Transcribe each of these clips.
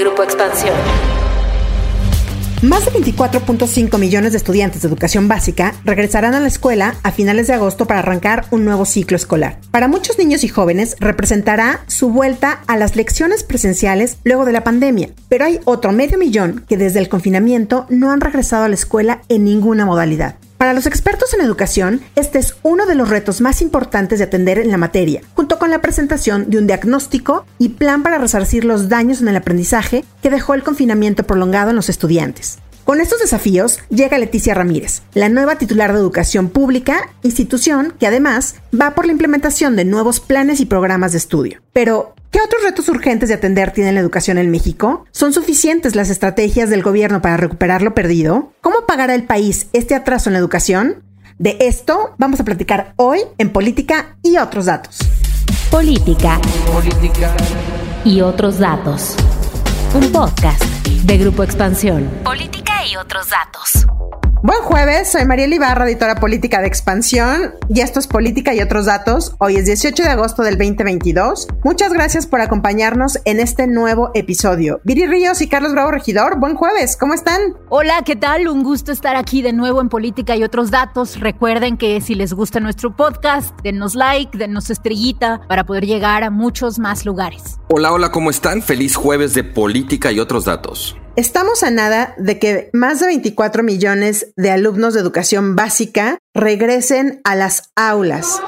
Grupo Expansión. Más de 24.5 millones de estudiantes de educación básica regresarán a la escuela a finales de agosto para arrancar un nuevo ciclo escolar. Para muchos niños y jóvenes representará su vuelta a las lecciones presenciales luego de la pandemia, pero hay otro medio millón que desde el confinamiento no han regresado a la escuela en ninguna modalidad. Para los expertos en educación, este es uno de los retos más importantes de atender en la materia, junto con la presentación de un diagnóstico y plan para resarcir los daños en el aprendizaje que dejó el confinamiento prolongado en los estudiantes. Con estos desafíos llega Leticia Ramírez, la nueva titular de Educación Pública, institución que además va por la implementación de nuevos planes y programas de estudio. Pero, ¿Qué otros retos urgentes de atender tiene la educación en México? ¿Son suficientes las estrategias del gobierno para recuperar lo perdido? ¿Cómo pagará el país este atraso en la educación? De esto vamos a platicar hoy en Política y otros datos. Política. Política. Y otros datos. Un podcast de Grupo Expansión. Política y otros datos. Buen jueves, soy María Ibarra, editora política de Expansión, y esto es Política y otros datos. Hoy es 18 de agosto del 2022. Muchas gracias por acompañarnos en este nuevo episodio. Viri Ríos y Carlos Bravo Regidor, buen jueves, ¿cómo están? Hola, ¿qué tal? Un gusto estar aquí de nuevo en Política y otros datos. Recuerden que si les gusta nuestro podcast, denos like, denos estrellita para poder llegar a muchos más lugares. Hola, hola, ¿cómo están? Feliz jueves de Política y otros datos. Estamos a nada de que más de 24 millones de alumnos de educación básica regresen a las aulas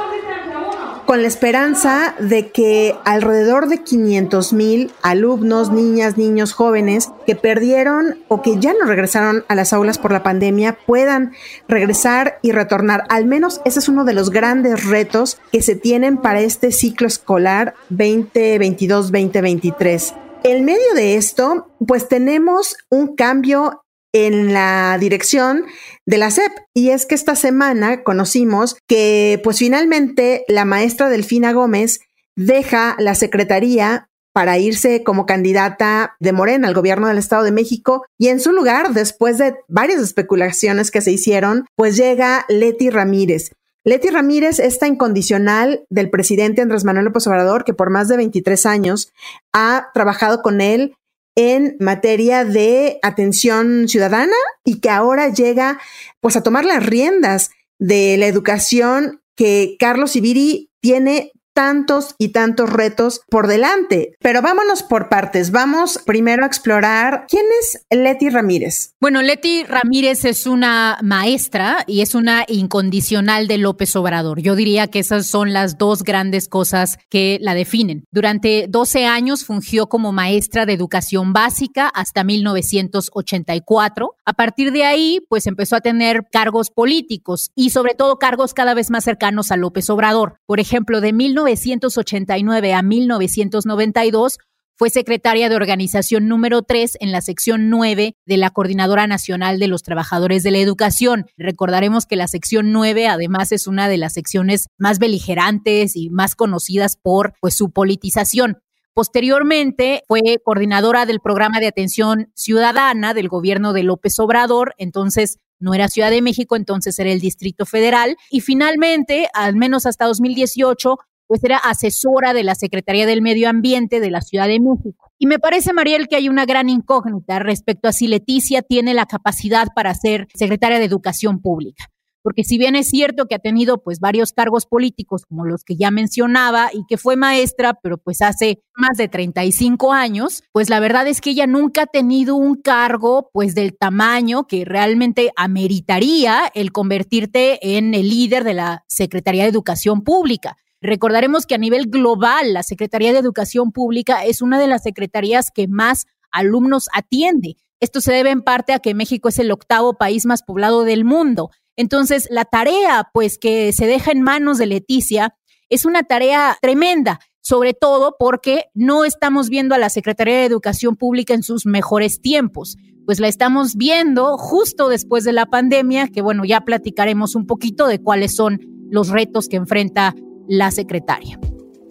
con la esperanza de que alrededor de 500 mil alumnos, niñas, niños, jóvenes que perdieron o que ya no regresaron a las aulas por la pandemia puedan regresar y retornar. Al menos ese es uno de los grandes retos que se tienen para este ciclo escolar 2022-2023. En medio de esto, pues tenemos un cambio en la dirección de la SEP. Y es que esta semana conocimos que pues finalmente la maestra Delfina Gómez deja la secretaría para irse como candidata de Morena al gobierno del Estado de México y en su lugar, después de varias especulaciones que se hicieron, pues llega Leti Ramírez. Leti Ramírez, esta incondicional del presidente Andrés Manuel López Obrador, que por más de 23 años ha trabajado con él en materia de atención ciudadana y que ahora llega pues a tomar las riendas de la educación que Carlos Ibiri tiene tantos y tantos retos por delante. Pero vámonos por partes. Vamos primero a explorar quién es Leti Ramírez. Bueno, Leti Ramírez es una maestra y es una incondicional de López Obrador. Yo diría que esas son las dos grandes cosas que la definen. Durante 12 años fungió como maestra de educación básica hasta 1984. A partir de ahí, pues empezó a tener cargos políticos y sobre todo cargos cada vez más cercanos a López Obrador. Por ejemplo, de 19 1989 a 1992 fue secretaria de organización número 3 en la sección 9 de la Coordinadora Nacional de los Trabajadores de la Educación. Recordaremos que la sección 9 además es una de las secciones más beligerantes y más conocidas por pues, su politización. Posteriormente fue coordinadora del programa de atención ciudadana del gobierno de López Obrador, entonces no era Ciudad de México, entonces era el Distrito Federal. Y finalmente, al menos hasta 2018, pues era asesora de la Secretaría del Medio Ambiente de la Ciudad de México. Y me parece, Mariel, que hay una gran incógnita respecto a si Leticia tiene la capacidad para ser secretaria de Educación Pública. Porque si bien es cierto que ha tenido pues varios cargos políticos como los que ya mencionaba y que fue maestra, pero pues hace más de 35 años, pues la verdad es que ella nunca ha tenido un cargo pues del tamaño que realmente ameritaría el convertirte en el líder de la Secretaría de Educación Pública. Recordaremos que a nivel global, la Secretaría de Educación Pública es una de las secretarías que más alumnos atiende. Esto se debe en parte a que México es el octavo país más poblado del mundo. Entonces, la tarea, pues, que se deja en manos de Leticia es una tarea tremenda, sobre todo porque no estamos viendo a la Secretaría de Educación Pública en sus mejores tiempos. Pues la estamos viendo justo después de la pandemia, que bueno, ya platicaremos un poquito de cuáles son los retos que enfrenta la secretaria.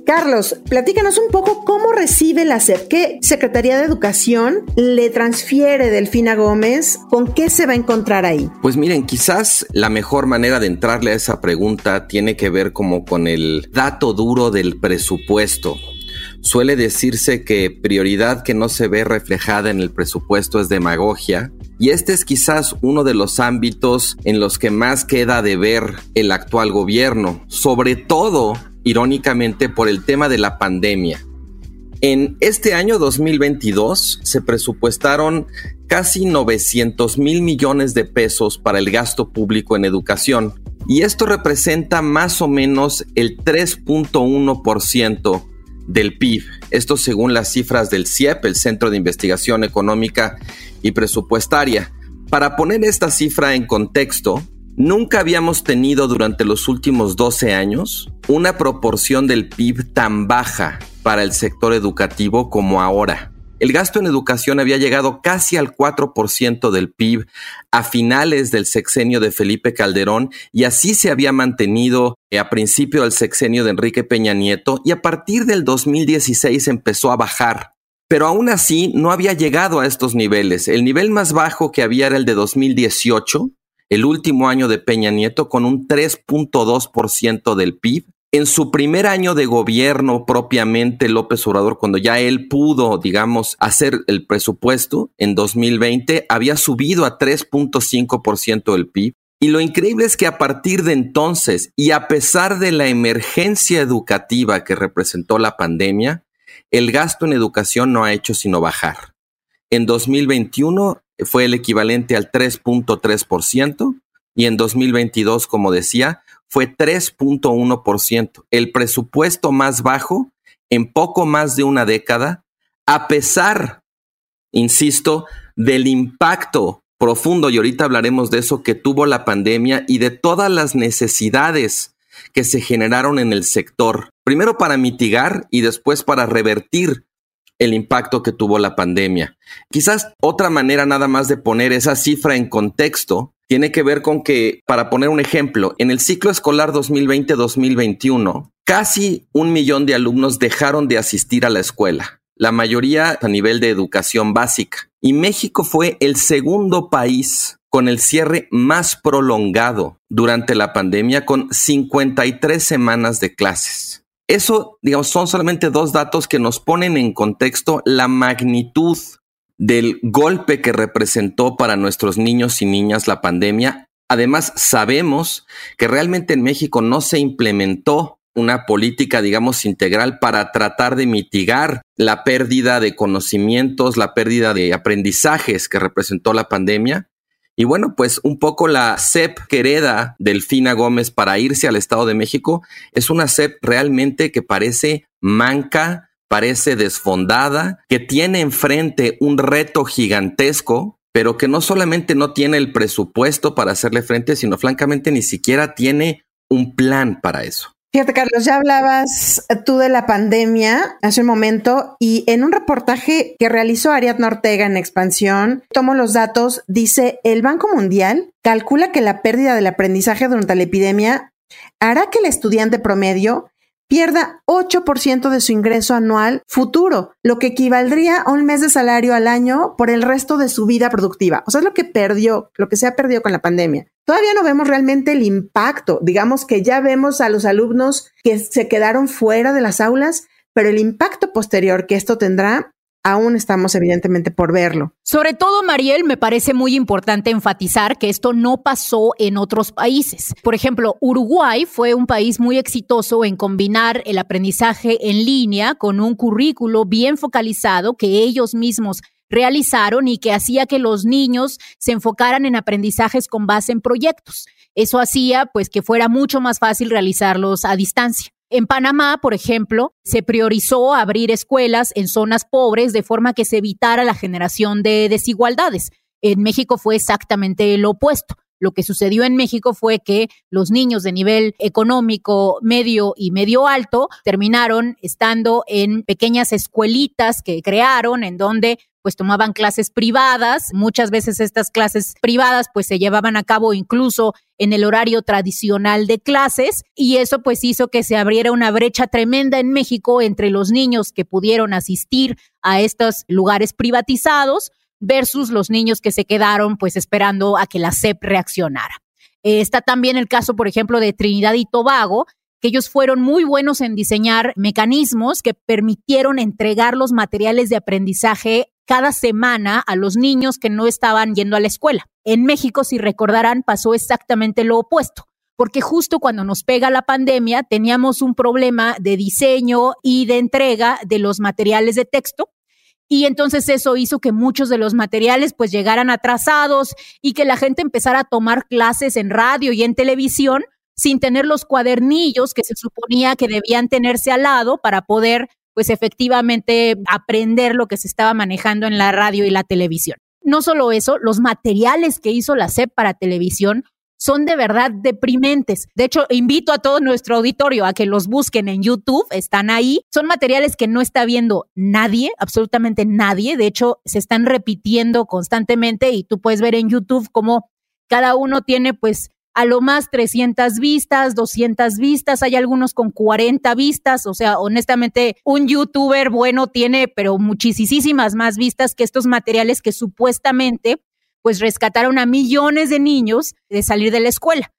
Carlos, platícanos un poco cómo recibe la SEP, qué Secretaría de Educación le transfiere Delfina Gómez, con qué se va a encontrar ahí. Pues miren, quizás la mejor manera de entrarle a esa pregunta tiene que ver como con el dato duro del presupuesto Suele decirse que prioridad que no se ve reflejada en el presupuesto es demagogia, y este es quizás uno de los ámbitos en los que más queda de ver el actual gobierno, sobre todo, irónicamente, por el tema de la pandemia. En este año 2022 se presupuestaron casi 900 mil millones de pesos para el gasto público en educación y esto representa más o menos el 3.1% del PIB. Esto según las cifras del CIEP, el Centro de Investigación Económica y Presupuestaria. Para poner esta cifra en contexto, nunca habíamos tenido durante los últimos 12 años una proporción del PIB tan baja para el sector educativo como ahora. El gasto en educación había llegado casi al 4% del PIB a finales del sexenio de Felipe Calderón y así se había mantenido a principio del sexenio de Enrique Peña Nieto y a partir del 2016 empezó a bajar. Pero aún así no había llegado a estos niveles. El nivel más bajo que había era el de 2018, el último año de Peña Nieto, con un 3.2% del PIB en su primer año de gobierno propiamente López Obrador, cuando ya él pudo, digamos, hacer el presupuesto en 2020, había subido a 3.5% del PIB. Y lo increíble es que a partir de entonces, y a pesar de la emergencia educativa que representó la pandemia, el gasto en educación no ha hecho sino bajar. En 2021 fue el equivalente al 3.3% y en 2022, como decía, fue 3.1%, el presupuesto más bajo en poco más de una década, a pesar, insisto, del impacto profundo, y ahorita hablaremos de eso, que tuvo la pandemia y de todas las necesidades que se generaron en el sector, primero para mitigar y después para revertir el impacto que tuvo la pandemia. Quizás otra manera nada más de poner esa cifra en contexto tiene que ver con que, para poner un ejemplo, en el ciclo escolar 2020-2021, casi un millón de alumnos dejaron de asistir a la escuela, la mayoría a nivel de educación básica. Y México fue el segundo país con el cierre más prolongado durante la pandemia, con 53 semanas de clases. Eso, digamos, son solamente dos datos que nos ponen en contexto la magnitud del golpe que representó para nuestros niños y niñas la pandemia. Además, sabemos que realmente en México no se implementó una política, digamos, integral para tratar de mitigar la pérdida de conocimientos, la pérdida de aprendizajes que representó la pandemia. Y bueno, pues un poco la CEP que hereda Delfina Gómez para irse al Estado de México es una CEP realmente que parece manca, parece desfondada, que tiene enfrente un reto gigantesco, pero que no solamente no tiene el presupuesto para hacerle frente, sino francamente ni siquiera tiene un plan para eso. Fíjate, Carlos, ya hablabas tú de la pandemia hace un momento y en un reportaje que realizó Ariadna Ortega en Expansión, tomo los datos, dice, el Banco Mundial calcula que la pérdida del aprendizaje durante la epidemia hará que el estudiante promedio pierda 8% de su ingreso anual futuro, lo que equivaldría a un mes de salario al año por el resto de su vida productiva. O sea, es lo que perdió, lo que se ha perdido con la pandemia. Todavía no vemos realmente el impacto. Digamos que ya vemos a los alumnos que se quedaron fuera de las aulas, pero el impacto posterior que esto tendrá aún estamos evidentemente por verlo. Sobre todo, Mariel, me parece muy importante enfatizar que esto no pasó en otros países. Por ejemplo, Uruguay fue un país muy exitoso en combinar el aprendizaje en línea con un currículo bien focalizado que ellos mismos realizaron y que hacía que los niños se enfocaran en aprendizajes con base en proyectos. Eso hacía pues que fuera mucho más fácil realizarlos a distancia. En Panamá, por ejemplo, se priorizó abrir escuelas en zonas pobres de forma que se evitara la generación de desigualdades. En México fue exactamente lo opuesto. Lo que sucedió en México fue que los niños de nivel económico medio y medio alto terminaron estando en pequeñas escuelitas que crearon en donde pues tomaban clases privadas, muchas veces estas clases privadas pues se llevaban a cabo incluso en el horario tradicional de clases y eso pues hizo que se abriera una brecha tremenda en México entre los niños que pudieron asistir a estos lugares privatizados versus los niños que se quedaron pues esperando a que la SEP reaccionara. está también el caso, por ejemplo, de Trinidad y Tobago, que ellos fueron muy buenos en diseñar mecanismos que permitieron entregar los materiales de aprendizaje cada semana a los niños que no estaban yendo a la escuela. En México, si recordarán, pasó exactamente lo opuesto porque justo cuando nos pega la pandemia teníamos un problema de diseño y de entrega de los materiales de texto. Y entonces eso hizo que muchos de los materiales pues llegaran atrasados y que la gente empezara a tomar clases en radio y en televisión sin tener los cuadernillos que se suponía que debían tenerse al lado para poder pues efectivamente aprender lo que se estaba manejando en la radio y la televisión. No solo eso, los materiales que hizo la SEP para televisión son de verdad deprimentes. De hecho, invito a todo nuestro auditorio a que los busquen en YouTube, están ahí. Son materiales que no está viendo nadie, absolutamente nadie. De hecho, se están repitiendo constantemente y tú puedes ver en YouTube cómo cada uno tiene pues a lo más 300 vistas, 200 vistas, hay algunos con 40 vistas, o sea, honestamente, un youtuber bueno tiene, pero muchísimas más vistas que estos materiales que supuestamente, pues rescataron a millones de niños de salir de la escuela.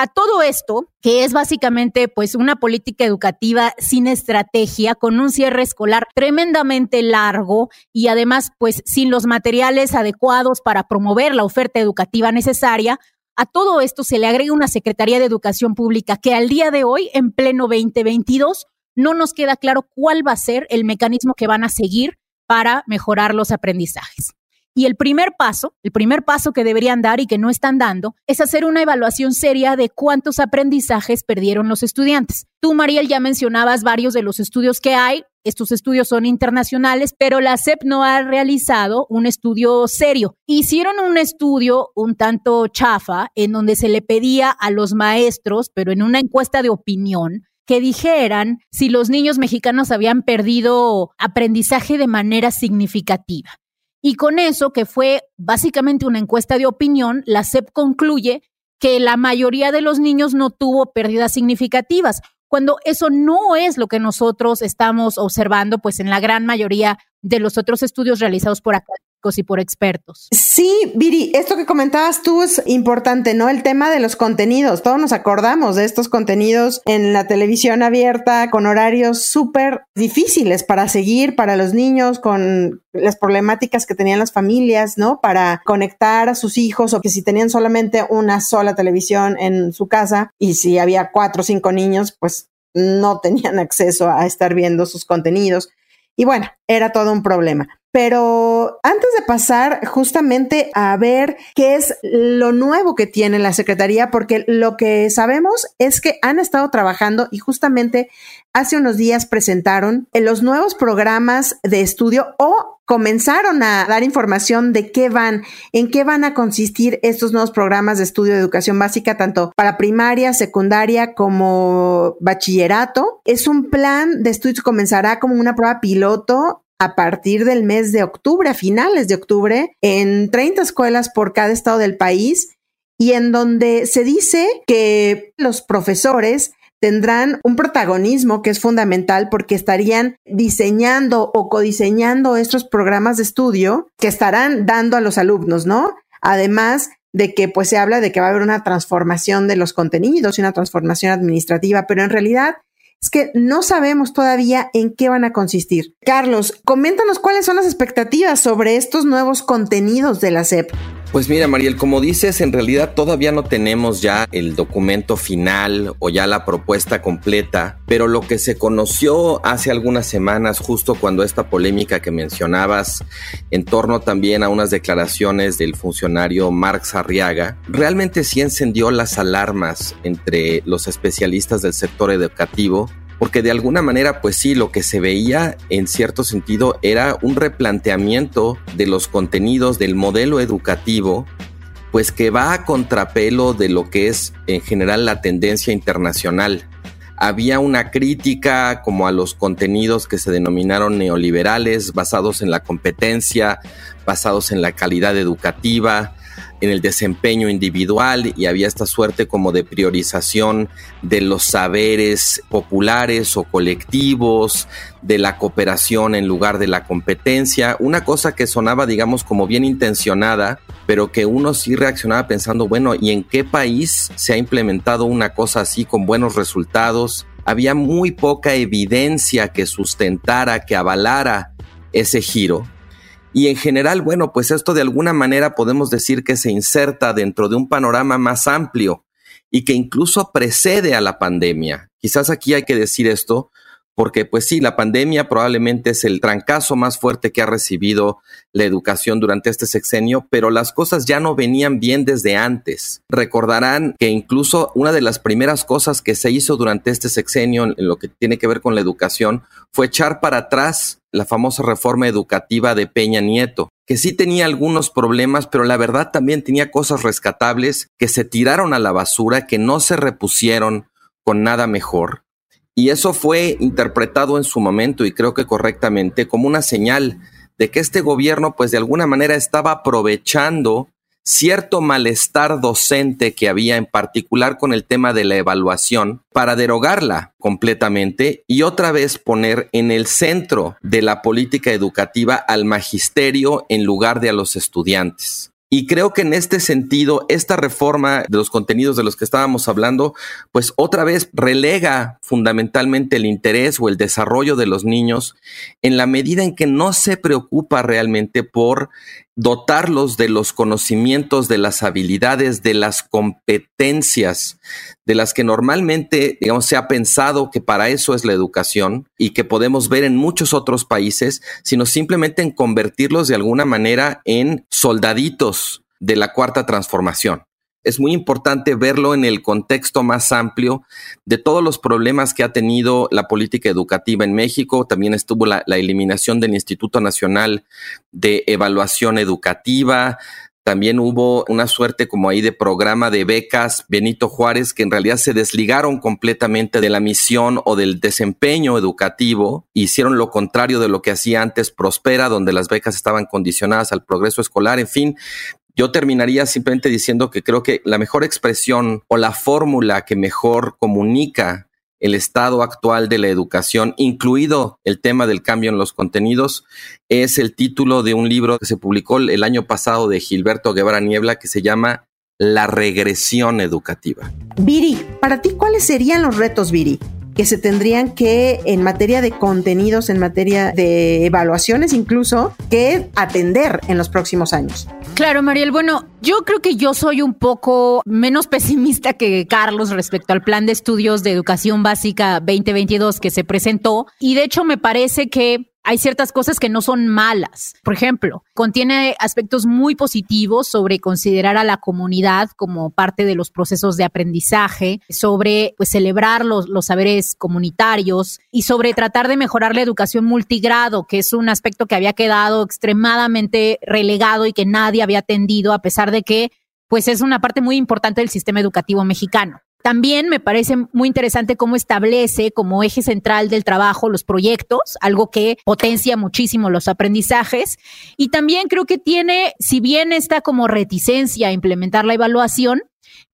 A todo esto, que es básicamente pues una política educativa sin estrategia, con un cierre escolar tremendamente largo y además pues sin los materiales adecuados para promover la oferta educativa necesaria, a todo esto se le agrega una Secretaría de Educación Pública que al día de hoy, en pleno 2022, no nos queda claro cuál va a ser el mecanismo que van a seguir para mejorar los aprendizajes. Y el primer paso, el primer paso que deberían dar y que no están dando, es hacer una evaluación seria de cuántos aprendizajes perdieron los estudiantes. Tú, Mariel, ya mencionabas varios de los estudios que hay. Estos estudios son internacionales, pero la SEP no ha realizado un estudio serio. Hicieron un estudio un tanto chafa en donde se le pedía a los maestros, pero en una encuesta de opinión, que dijeran si los niños mexicanos habían perdido aprendizaje de manera significativa. Y con eso, que fue básicamente una encuesta de opinión, la SEP concluye que la mayoría de los niños no tuvo pérdidas significativas, cuando eso no es lo que nosotros estamos observando, pues en la gran mayoría de los otros estudios realizados por acá y por expertos. Sí, Viri, esto que comentabas tú es importante, ¿no? El tema de los contenidos. Todos nos acordamos de estos contenidos en la televisión abierta con horarios súper difíciles para seguir para los niños, con las problemáticas que tenían las familias, ¿no? Para conectar a sus hijos o que si tenían solamente una sola televisión en su casa y si había cuatro o cinco niños, pues no tenían acceso a estar viendo sus contenidos. Y bueno, era todo un problema. Pero antes de pasar justamente a ver qué es lo nuevo que tiene la Secretaría, porque lo que sabemos es que han estado trabajando y justamente hace unos días presentaron los nuevos programas de estudio o comenzaron a dar información de qué van, en qué van a consistir estos nuevos programas de estudio de educación básica, tanto para primaria, secundaria como bachillerato. Es un plan de estudio que comenzará como una prueba piloto a partir del mes de octubre, a finales de octubre, en 30 escuelas por cada estado del país y en donde se dice que los profesores tendrán un protagonismo que es fundamental porque estarían diseñando o codiseñando estos programas de estudio que estarán dando a los alumnos, ¿no? Además de que pues se habla de que va a haber una transformación de los contenidos y una transformación administrativa, pero en realidad es que no sabemos todavía en qué van a consistir. Carlos, coméntanos cuáles son las expectativas sobre estos nuevos contenidos de la SEP. Pues mira, Mariel, como dices, en realidad todavía no tenemos ya el documento final o ya la propuesta completa, pero lo que se conoció hace algunas semanas, justo cuando esta polémica que mencionabas, en torno también a unas declaraciones del funcionario Marx Arriaga, realmente sí encendió las alarmas entre los especialistas del sector educativo porque de alguna manera, pues sí, lo que se veía en cierto sentido era un replanteamiento de los contenidos del modelo educativo, pues que va a contrapelo de lo que es en general la tendencia internacional. Había una crítica como a los contenidos que se denominaron neoliberales, basados en la competencia, basados en la calidad educativa, en el desempeño individual y había esta suerte como de priorización de los saberes populares o colectivos, de la cooperación en lugar de la competencia, una cosa que sonaba digamos como bien intencionada, pero que uno sí reaccionaba pensando, bueno, ¿y en qué país se ha implementado una cosa así con buenos resultados? Había muy poca evidencia que sustentara, que avalara ese giro. Y en general, bueno, pues esto de alguna manera podemos decir que se inserta dentro de un panorama más amplio y que incluso precede a la pandemia. Quizás aquí hay que decir esto porque pues sí, la pandemia probablemente es el trancazo más fuerte que ha recibido la educación durante este sexenio, pero las cosas ya no venían bien desde antes. Recordarán que incluso una de las primeras cosas que se hizo durante este sexenio en lo que tiene que ver con la educación fue echar para atrás la famosa reforma educativa de Peña Nieto, que sí tenía algunos problemas, pero la verdad también tenía cosas rescatables que se tiraron a la basura, que no se repusieron con nada mejor y eso fue interpretado en su momento y creo que correctamente como una señal de que este gobierno pues de alguna manera estaba aprovechando cierto malestar docente que había en particular con el tema de la evaluación para derogarla completamente y otra vez poner en el centro de la política educativa al magisterio en lugar de a los estudiantes. Y creo que en este sentido, esta reforma de los contenidos de los que estábamos hablando, pues otra vez relega fundamentalmente el interés o el desarrollo de los niños en la medida en que no se preocupa realmente por dotarlos de los conocimientos, de las habilidades, de las competencias, de las que normalmente, digamos, se ha pensado que para eso es la educación y que podemos ver en muchos otros países, sino simplemente en convertirlos de alguna manera en soldaditos de la cuarta transformación es muy importante verlo en el contexto más amplio de todos los problemas que ha tenido la política educativa en México. También estuvo la, eliminación del Instituto Nacional de Evaluación Educativa. También hubo una suerte como ahí de programa de becas Benito Juárez que en realidad se desligaron completamente de la misión o del desempeño educativo. Hicieron lo contrario de lo que hacía antes Prospera, donde las becas estaban condicionadas al progreso escolar. En fin, yo terminaría simplemente diciendo que creo que la mejor expresión o la fórmula que mejor comunica el estado actual de la educación, incluido el tema del cambio en los contenidos, es el título de un libro que se publicó el año pasado de Gilberto Guevara Niebla que se llama La regresión educativa. Viri, para ti, ¿cuáles serían los retos, Viri? Que se tendrían que, en materia de contenidos, en materia de evaluaciones incluso, que atender en los próximos años. Claro, Mariel. Bueno, yo creo que yo soy un poco menos pesimista que Carlos respecto al plan de estudios de educación básica 2022 que se presentó. Y de hecho me parece que hay ciertas cosas que no son malas. Por ejemplo, contiene aspectos muy positivos sobre considerar a la comunidad como parte de los procesos de aprendizaje, sobre pues, celebrar los, los saberes comunitarios y sobre tratar de mejorar la educación multigrado, que es un aspecto que había quedado extremadamente relegado y que nadie había atendido, a pesar de que pues es una parte muy importante del sistema educativo mexicano. También me parece muy interesante cómo establece como eje central del trabajo los proyectos, algo que potencia muchísimo los aprendizajes. Y también creo que tiene, si bien está como reticencia a implementar la evaluación,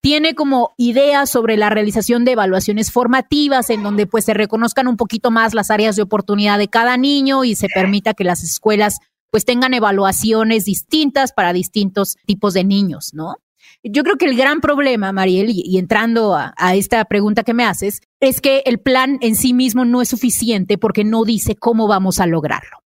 tiene como ideas sobre la realización de evaluaciones formativas en donde pues se reconozcan un poquito más las áreas de oportunidad de cada niño y se permita que las escuelas pues tengan evaluaciones distintas para distintos tipos de niños, ¿no? Yo creo que el gran problema, Mariel, y, entrando a, a, esta pregunta que me haces, es que el plan en sí mismo no es suficiente porque no dice cómo vamos a lograrlo.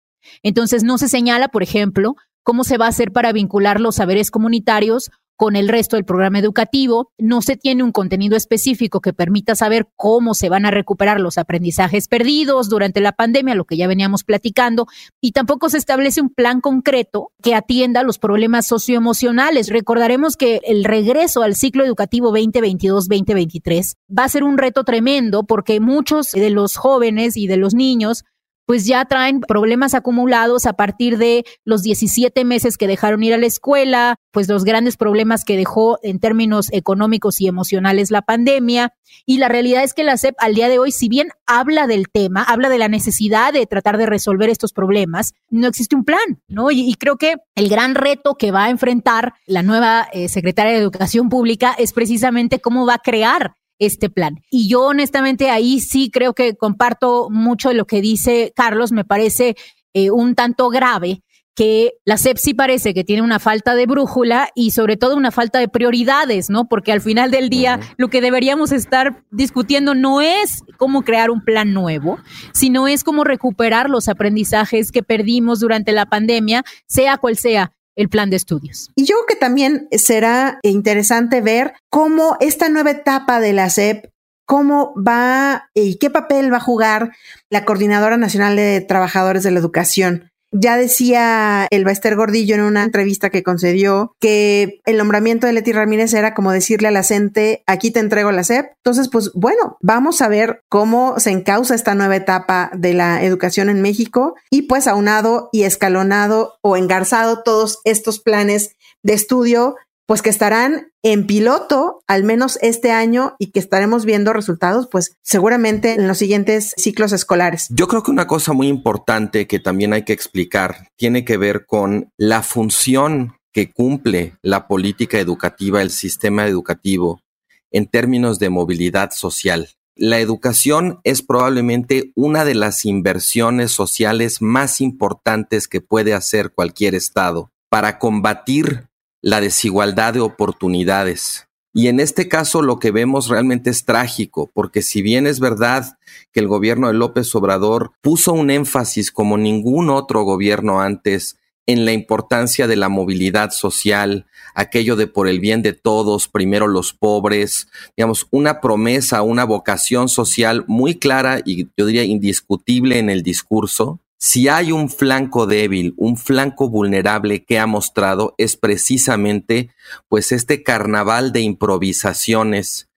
Entonces, no se señala, por ejemplo, cómo se va a hacer para vincular los saberes comunitarios con el resto del programa educativo. No se tiene un contenido específico que permita saber cómo se van a recuperar los aprendizajes perdidos durante la pandemia, lo que ya veníamos platicando, y tampoco se establece un plan concreto que atienda los problemas socioemocionales. Recordaremos que el regreso al ciclo educativo 2022-2023 va a ser un reto tremendo porque muchos de los jóvenes y de los niños pues ya traen problemas acumulados a partir de los 17 meses que dejaron ir a la escuela, pues los grandes problemas que dejó en términos económicos y emocionales la pandemia. Y la realidad es que la SEP al día de hoy, si bien habla del tema, habla de la necesidad de tratar de resolver estos problemas, no existe un plan, ¿no? Y, creo que el gran reto que va a enfrentar la nueva eh, secretaria de Educación Pública es precisamente cómo va a crear este plan. Y yo honestamente ahí sí creo que comparto mucho de lo que dice Carlos, me parece eh, un tanto grave que la sepsi parece que tiene una falta de brújula y sobre todo una falta de prioridades, ¿no? Porque al final del día lo que deberíamos estar discutiendo no es cómo crear un plan nuevo, sino es cómo recuperar los aprendizajes que perdimos durante la pandemia, sea cual sea el plan de estudios. Y yo creo que también será interesante ver cómo esta nueva etapa de la SEP cómo va y qué papel va a jugar la Coordinadora Nacional de Trabajadores de la Educación. Ya decía el Baester Gordillo en una entrevista que concedió que el nombramiento de Leti Ramírez era como decirle a la gente, aquí te entrego la SEP. Entonces, pues bueno, vamos a ver cómo se encausa esta nueva etapa de la educación en México y pues aunado y escalonado o engarzado todos estos planes de estudio pues que estarán en piloto al menos este año y que estaremos viendo resultados pues seguramente en los siguientes ciclos escolares. Yo creo que una cosa muy importante que también hay que explicar tiene que ver con la función que cumple la política educativa, el sistema educativo en términos de movilidad social. La educación es probablemente una de las inversiones sociales más importantes que puede hacer cualquier Estado para combatir la desigualdad de oportunidades. Y en este caso lo que vemos realmente es trágico, porque si bien es verdad que el gobierno de López Obrador puso un énfasis como ningún otro gobierno antes en la importancia de la movilidad social, aquello de por el bien de todos, primero los pobres, digamos, una promesa, una vocación social muy clara y yo diría indiscutible en el discurso, si hay un flanco débil, un flanco vulnerable que ha mostrado es precisamente pues este carnaval de improvisaciones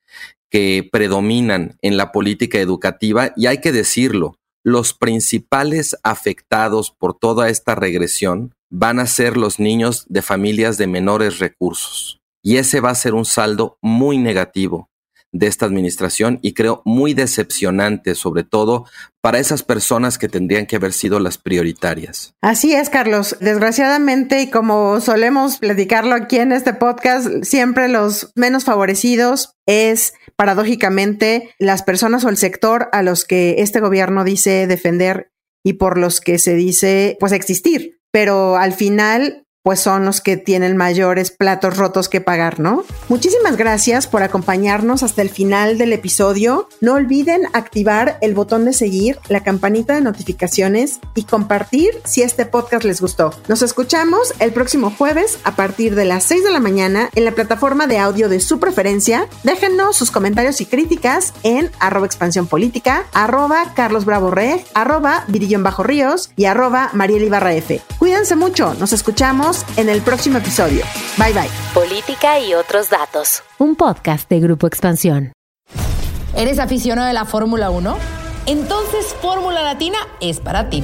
que predominan en la política educativa y hay que decirlo, los principales afectados por toda esta regresión van a ser los niños de familias de menores recursos. Y ese va a ser un saldo muy negativo de esta administración y creo muy decepcionante, sobre todo para esas personas que tendrían que haber sido las prioritarias. Así es, Carlos. Desgraciadamente, y como solemos platicarlo aquí en este podcast, siempre los menos favorecidos es paradójicamente las personas o el sector a los que este gobierno dice defender y por los que se dice pues existir. Pero al final pues son los que tienen mayores platos rotos que pagar, ¿no? Muchísimas gracias por acompañarnos hasta el final del episodio. No olviden activar el botón de seguir, la campanita de notificaciones y compartir si este podcast les gustó. Nos escuchamos el próximo jueves a partir de las 6 de la mañana en la plataforma de audio de su preferencia. Déjennos sus comentarios y críticas en arroba expansión política, arroba arroba Virillón Bajo Ríos y arroba Mariel Ibarra F. Cuídense mucho, nos escuchamos en el próximo episodio. Bye bye. Política y otros datos. Un podcast de Grupo Expansión. ¿Eres aficionado de la Fórmula 1? Entonces Fórmula Latina es para ti.